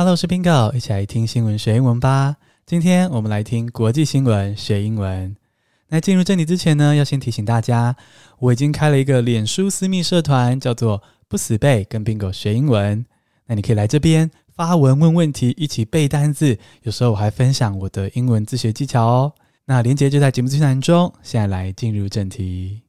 Hello，我是 Bingo，一起来听新闻学英文吧。今天我们来听国际新闻学英文。那进入正题之前呢，要先提醒大家，我已经开了一个脸书私密社团，叫做“不死背跟 Bingo 学英文”。那你可以来这边发文问问题，一起背单字。有时候我还分享我的英文自学技巧哦。那连接就在节目资讯栏中。现在来进入正题。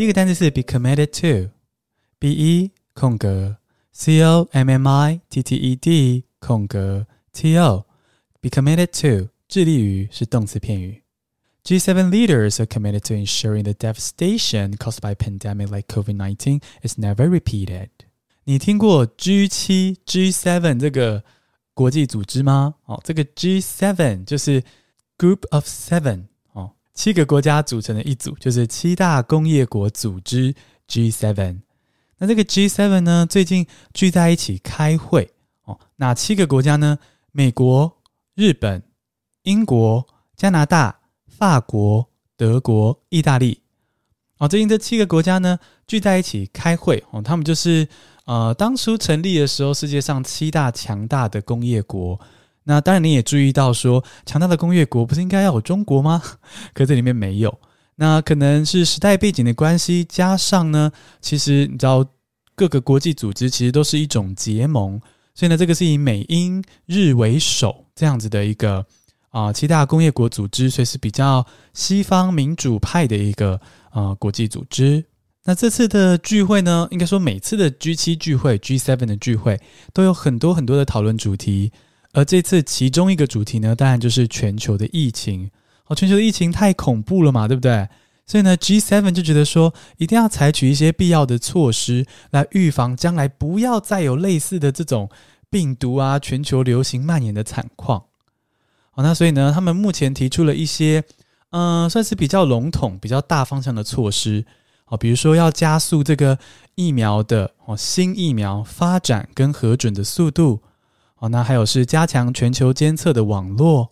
第一个单词是 be committed to，b e 空格 c o m m i t t e d 空格 t o，be committed to 致力于是动词片语。G7 leaders are committed to ensuring the devastation caused by a pandemic like COVID-19 is never repeated。你听过 G7 G7 这个国际组织吗？哦，这个 G7 就是 Group of Seven。 七个国家组成的一组，就是七大工业国组织 G7。那这个 G7 呢，最近聚在一起开会哦。哪七个国家呢？美国、日本、英国、加拿大、法国、德国、意大利。哦，最近这七个国家呢，聚在一起开会哦。他们就是呃，当初成立的时候，世界上七大强大的工业国。那当然，你也注意到说，强大的工业国不是应该要有中国吗？可这里面没有。那可能是时代背景的关系，加上呢，其实你知道，各个国际组织其实都是一种结盟，所以呢，这个是以美英日为首这样子的一个啊、七大工业国组织，所以是比较西方民主派的一个啊、呃、国际组织。那这次的聚会呢，应该说每次的 G7 聚会、G7 的聚会都有很多很多的讨论主题。而这次其中一个主题呢，当然就是全球的疫情。哦，全球的疫情太恐怖了嘛，对不对？所以呢，G7 就觉得说，一定要采取一些必要的措施，来预防将来不要再有类似的这种病毒啊，全球流行蔓延的惨况。好，那所以呢，他们目前提出了一些，嗯、算是比较笼统、比较大方向的措施。哦，比如说要加速这个疫苗的哦，新疫苗发展跟核准的速度。哦，那还有是加强全球监测的网络，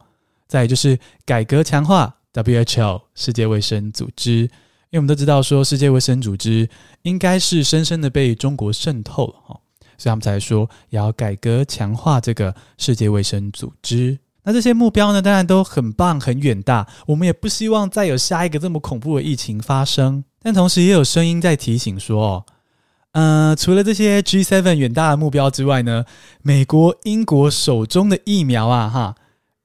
再就是改革强化 WHO 世界卫生组织，因为我们都知道说世界卫生组织应该是深深的被中国渗透了哈，所以他们才说要改革强化这个世界卫生组织。那这些目标呢，当然都很棒很远大，我们也不希望再有下一个这么恐怖的疫情发生，但同时也有声音在提醒说。呃，除了这些 G7 远大的目标之外呢，美国、英国手中的疫苗啊，哈，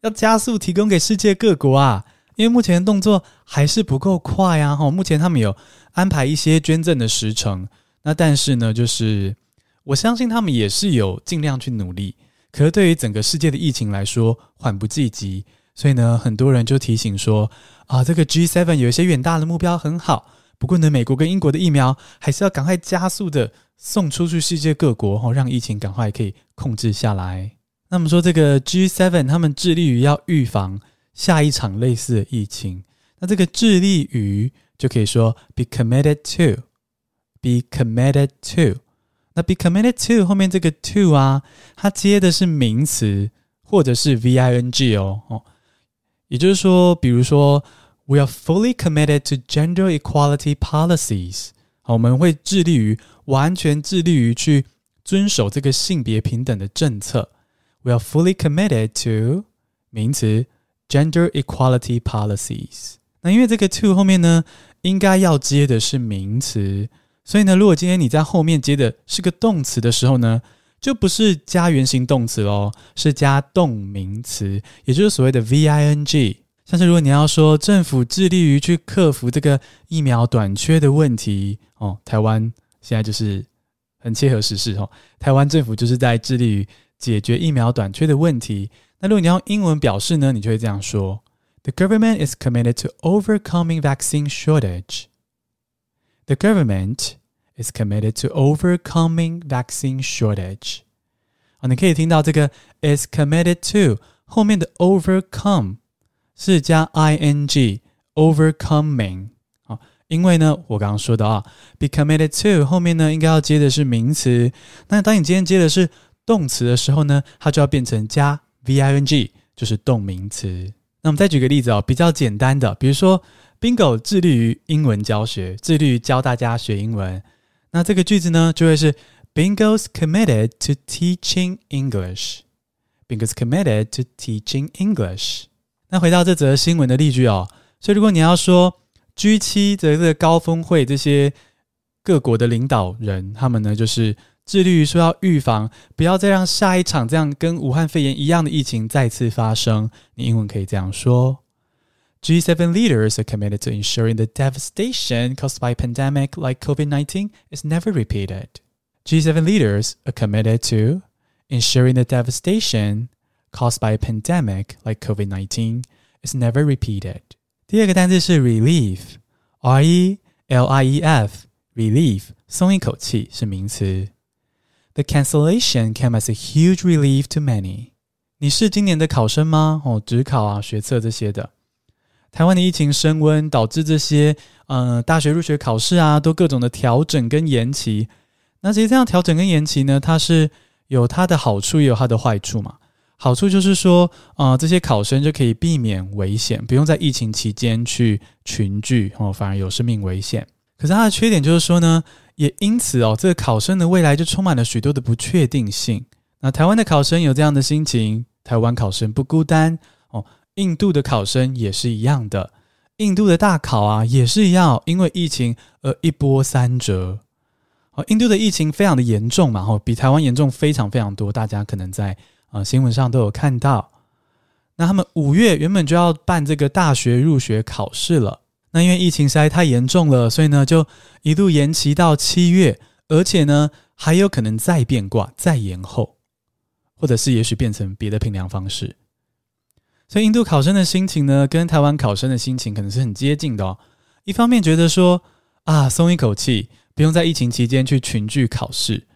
要加速提供给世界各国啊，因为目前动作还是不够快啊，哈。目前他们有安排一些捐赠的时程，那但是呢，就是我相信他们也是有尽量去努力，可是对于整个世界的疫情来说，缓不济急，所以呢，很多人就提醒说，啊，这个 G7 有一些远大的目标很好。不过呢，美国跟英国的疫苗还是要赶快加速的送出去世界各国，哦，让疫情赶快可以控制下来。那么说这个 G7 他们致力于要预防下一场类似的疫情，那这个致力于就可以说 be committed to，be committed to。那 be committed to 后面这个 to 啊，它接的是名词或者是 VING 哦哦，也就是说，比如说。We are fully committed to gender equality policies。好，我们会致力于完全致力于去遵守这个性别平等的政策。We are fully committed to 名词 gender equality policies。那因为这个 to 后面呢，应该要接的是名词，所以呢，如果今天你在后面接的是个动词的时候呢，就不是加原形动词喽，是加动名词，也就是所谓的 VING。像是如果你要说政府致力于去克服这个疫苗短缺的问题哦，台湾现在就是很切合时事哦，台湾政府就是在致力于解决疫苗短缺的问题。那如果你要用英文表示呢，你就会这样说：The government is committed to overcoming vaccine shortage. The government is committed to overcoming vaccine shortage. 哦，你可以听到这个 is committed to 后面的 overcome。是加 ing overcoming 啊，因为呢，我刚刚说的啊，be committed to 后面呢，应该要接的是名词。那当你今天接的是动词的时候呢，它就要变成加 V-I-N-G，就是动名词。那我们再举个例子哦，比较简单的，比如说 Bingo 致力于英文教学，致力于教大家学英文。那这个句子呢，就会是 Bingo's committed to teaching English。Bingo's committed to teaching English。那回到这则新闻的例句哦，所以如果你要说 G7 的这个高峰会，这些各国的领导人，他们呢就是致力于说要预防，不要再让下一场这样跟武汉肺炎一样的疫情再次发生。你英文可以这样说：G7 leaders are committed to ensuring the devastation caused by pandemic like COVID-19 is never repeated. G7 leaders are committed to ensuring the devastation caused by a pandemic like COVID-19 is never repeated. 第二个单词是 relief，R-E-L-I-E-F，relief，松一口气是名词。The cancellation came as a huge relief to many。你是今年的考生吗？哦，指考啊、学测这些的。台湾的疫情升温，导致这些呃大学入学考试啊，都各种的调整跟延期。那其实这样调整跟延期呢，它是有它的好处，也有它的坏处嘛。 好处就是说，呃，这些考生就可以避免危险，不用在疫情期间去群聚哦，反而有生命危险。可是它的缺点就是说呢，也因此哦，这个考生的未来就充满了许多的不确定性。那台湾的考生有这样的心情，台湾考生不孤单哦，印度的考生也是一样的，印度的大考啊也是一样，因为疫情而一波三折。哦，印度的疫情非常的严重嘛，吼，比台湾严重非常非常多，大家可能在。啊，新闻上都有看到。那他们五月原本就要办这个大学入学考试了，那因为疫情实在太严重了，所以呢就一度延期到七月，而且呢还有可能再变卦、再延后，或者是也许变成别的评量方式。所以印度考生的心情呢，跟台湾考生的心情可能是很接近的哦。一方面觉得说啊，松一口气，不用在疫情期间去群聚考试，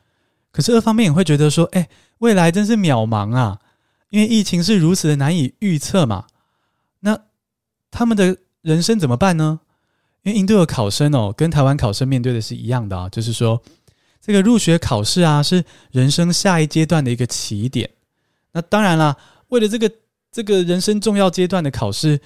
可是二方面也会觉得说，哎。未来真是渺茫啊！因为疫情是如此的难以预测嘛。那他们的人生怎么办呢？因为印度的考生哦，跟台湾考生面对的是一样的啊，就是说这个入学考试啊，是人生下一阶段的一个起点。那当然啦，为了这个这个人生重要阶段的考试，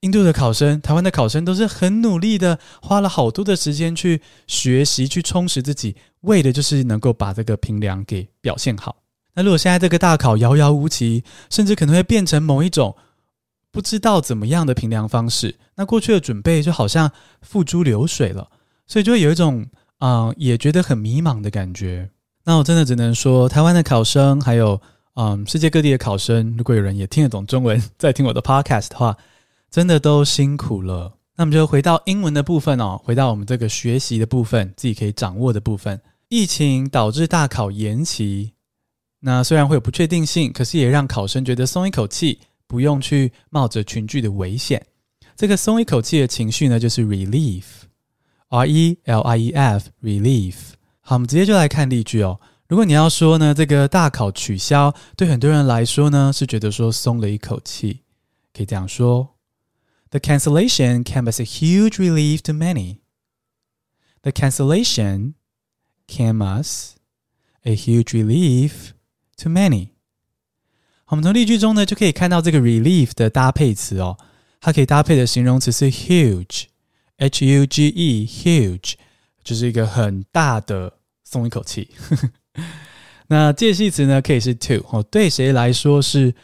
印度的考生、台湾的考生都是很努力的，花了好多的时间去学习、去充实自己，为的就是能够把这个评量给表现好。那如果现在这个大考遥遥无期，甚至可能会变成某一种不知道怎么样的评量方式，那过去的准备就好像付诸流水了，所以就会有一种啊、也觉得很迷茫的感觉。那我真的只能说，台湾的考生还有嗯世界各地的考生，如果有人也听得懂中文，在听我的 podcast 的话，真的都辛苦了。那么就回到英文的部分哦，回到我们这个学习的部分，自己可以掌握的部分。疫情导致大考延期。那虽然会有不确定性，可是也让考生觉得松一口气，不用去冒着群聚的危险。这个松一口气的情绪呢，就是 relief，R-E-L-I-E-F，relief。好，我们直接就来看例句哦。如果你要说呢，这个大考取消，对很多人来说呢，是觉得说松了一口气，可以这样说：The cancellation came as a huge relief to many. The cancellation came as a huge relief. Too many。我们从例句中呢就可以看到这个 relief 的搭配词哦，它可以搭配的形容词是 huge，H-U-G-E，huge，就是一个很大的松一口气。那介系词呢可以是 to 哦，对谁来说是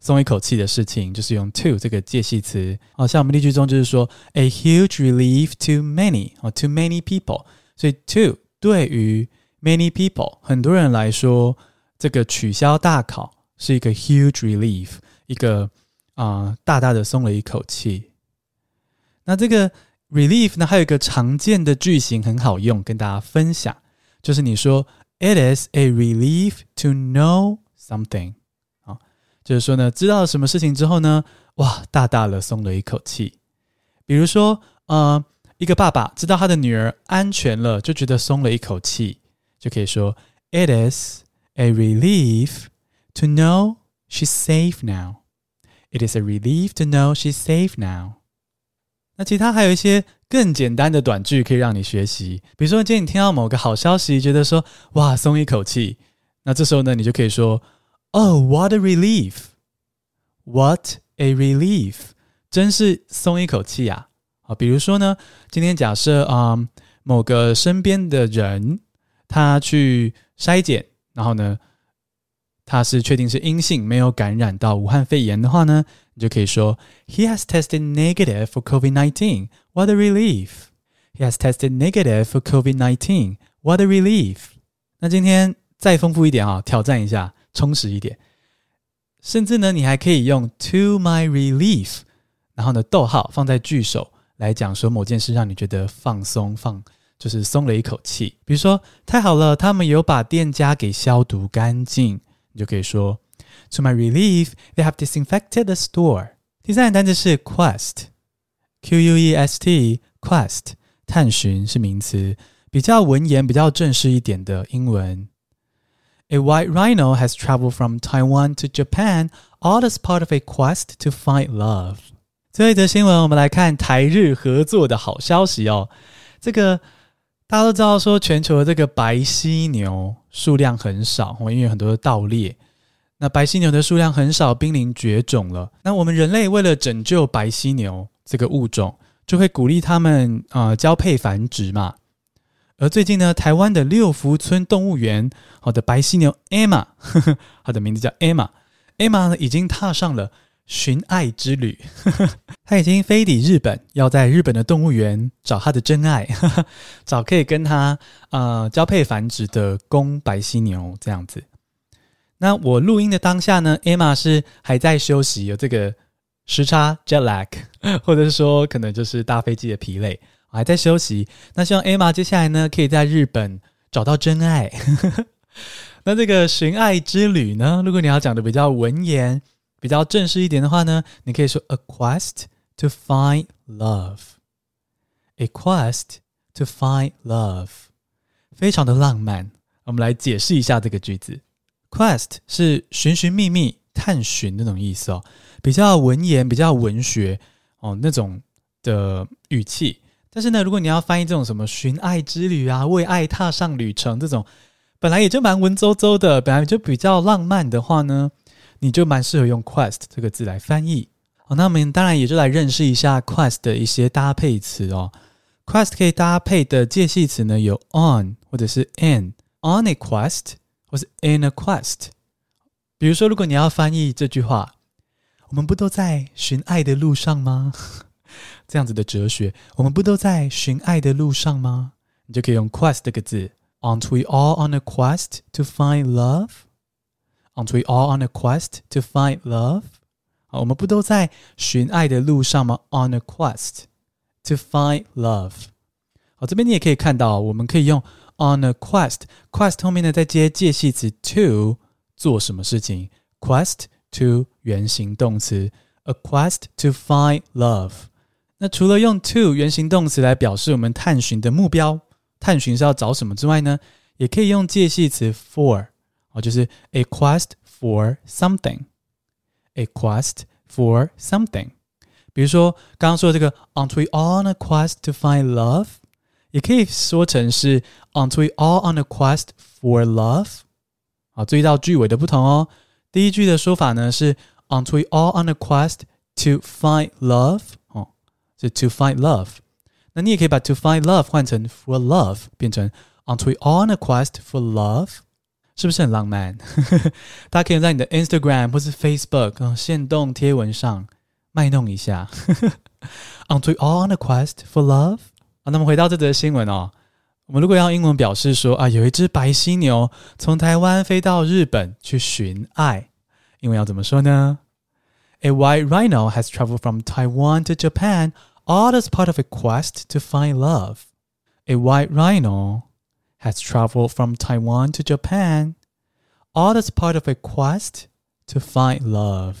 松一口气的事情，就是用 to 这个介系词。好，像我们例句中就是说 a huge relief to many 哦，to many people，所以 to 对于 many people 很多人来说。这个取消大考是一个 huge relief，一个啊、大大的松了一口气。那这个 relief 呢，还有一个常见的句型很好用，跟大家分享，就是你说 It is a relief to know something 啊，就是说呢，知道了什么事情之后呢，哇，大大的松了一口气。比如说，呃，一个爸爸知道他的女儿安全了，就觉得松了一口气，就可以说 It is。A relief to know she's safe now. It is a relief to know she's safe now. 那其他还有一些更简单的短句可以让你学习。比如说，今天你听到某个好消息，觉得说哇，松一口气，那这时候呢，你就可以说：“Oh, what a relief! What a relief! 真是松一口气呀！”啊，比如说呢，今天假设啊、嗯，某个身边的人他去筛检，然后呢，他是确定是阴性，没有感染到武汉肺炎的话呢，你就可以说：“He has tested negative for COVID-19. What a relief! He has tested negative for COVID-19. What a relief!” 那今天。再丰富一点啊，挑战一下，充实一点，甚至呢，你还可以用 to my relief，然后呢，逗号放在句首来讲说某件事让你觉得放松，放就是松了一口气。比如说，太好了，他们有把店家给消毒干净，你就可以说 to my relief，they have disinfected the store。第三个单词是 quest，q u e s t，quest，探寻是名词，比较文言、比较正式一点的英文。A white rhino has traveled from Taiwan to Japan, all as part of a quest to find love. 最后一则新闻，我们来看台日合作的好消息哦。这个大家都知道，说全球的这个白犀牛数量很少，因为很多的盗猎。那白犀牛的数量很少，濒临绝种了。那我们人类为了拯救白犀牛这个物种，就会鼓励他们啊、交配繁殖嘛。而最近呢，台湾的六福村动物园，好的白犀牛 Emma，呵呵，它的名字叫 Emma，Emma 呢已经踏上了寻爱之旅，呵呵，它已经飞抵日本，要在日本的动物园找它的真爱，找可以跟它呃交配繁殖的公白犀牛这样子。那我录音的当下呢，Emma 是还在休息，有这个时差 jet lag，或者是说可能就是搭飞机的疲累。还在休息，那希望 Emma 接下来呢，可以在日本找到真爱。那这个寻爱之旅呢，如果你要讲的比较文言、比较正式一点的话呢，你可以说 A quest to find love。A quest to find love，非常的浪漫。我们来解释一下这个句子，Quest 是寻寻觅觅、探寻那种意思哦，比较文言、比较文学哦那种的语气。但是呢，如果你要翻译这种什么寻爱之旅啊，为爱踏上旅程这种，本来也就蛮文绉绉的，本来就比较浪漫的话呢，你就蛮适合用 quest 这个字来翻译。好，那我们当然也就来认识一下 quest 的一些搭配词哦。quest 可以搭配的介系词呢有 on 或者是 in，on a quest 或是 in a quest。比如说，如果你要翻译这句话，我们不都在寻爱的路上吗？这样子的哲学，我们不都在寻爱的路上吗？你就可以用 quest 这个字。Aren't we all on a quest to find love? Aren't we all on a quest to find love? 好，我们不都在寻爱的路上吗？On a quest to find love。好，这边你也可以看到，我们可以用 on a quest，quest 后面呢再接介系词 to 做什么事情？Quest to 原形动词，a quest to find love。那除了用 to 原形动词来表示我们探寻的目标，探寻是要找什么之外呢，也可以用介系词 for， 哦，就是 a quest for something，a quest for something。比如说刚刚说的这个 Aren't we all on a quest to find love？也可以说成是 Aren't we all on a quest for love？好，注意到句尾的不同哦。第一句的说法呢是 Aren't we all on a quest to find love？是 to find love，那你也可以把 to find love 换成 for love，变成 Aren't we on a quest for love？ 是不是很浪漫？大家可以在你的 Instagram 或是 Facebook 啊，限动贴文上卖弄一下。Aren't we all on a quest for love？好，那么回到这则新闻哦，我们如果要英文表示说啊，有一只白犀牛从台湾飞到日本去寻爱，英文要怎么说呢？A white rhino has traveled from Taiwan to Japan. All as part of a quest to find love. A white rhino has traveled from Taiwan to Japan. All as part of a quest to find love.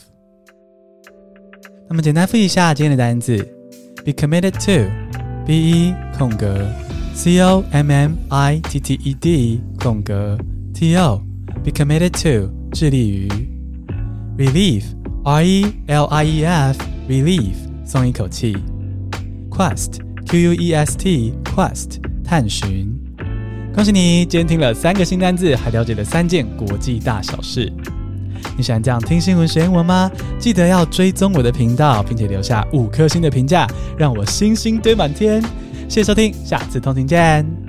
那么简单复习一下今天的单词：be committed to，b e 空格 c o m m i t t e d 空格 t o，be committed to 致力于；relief，r e l i e f，relief 松一口气。Quest, Q U E S T, quest 探寻 恭喜你，今天听了三个新单字，还了解了三件国际大小事。你喜欢这样听新闻学英文吗？记得要追踪我的频道，并且留下五颗星的评价，让我星星堆满天。谢谢收听，下次通勤见。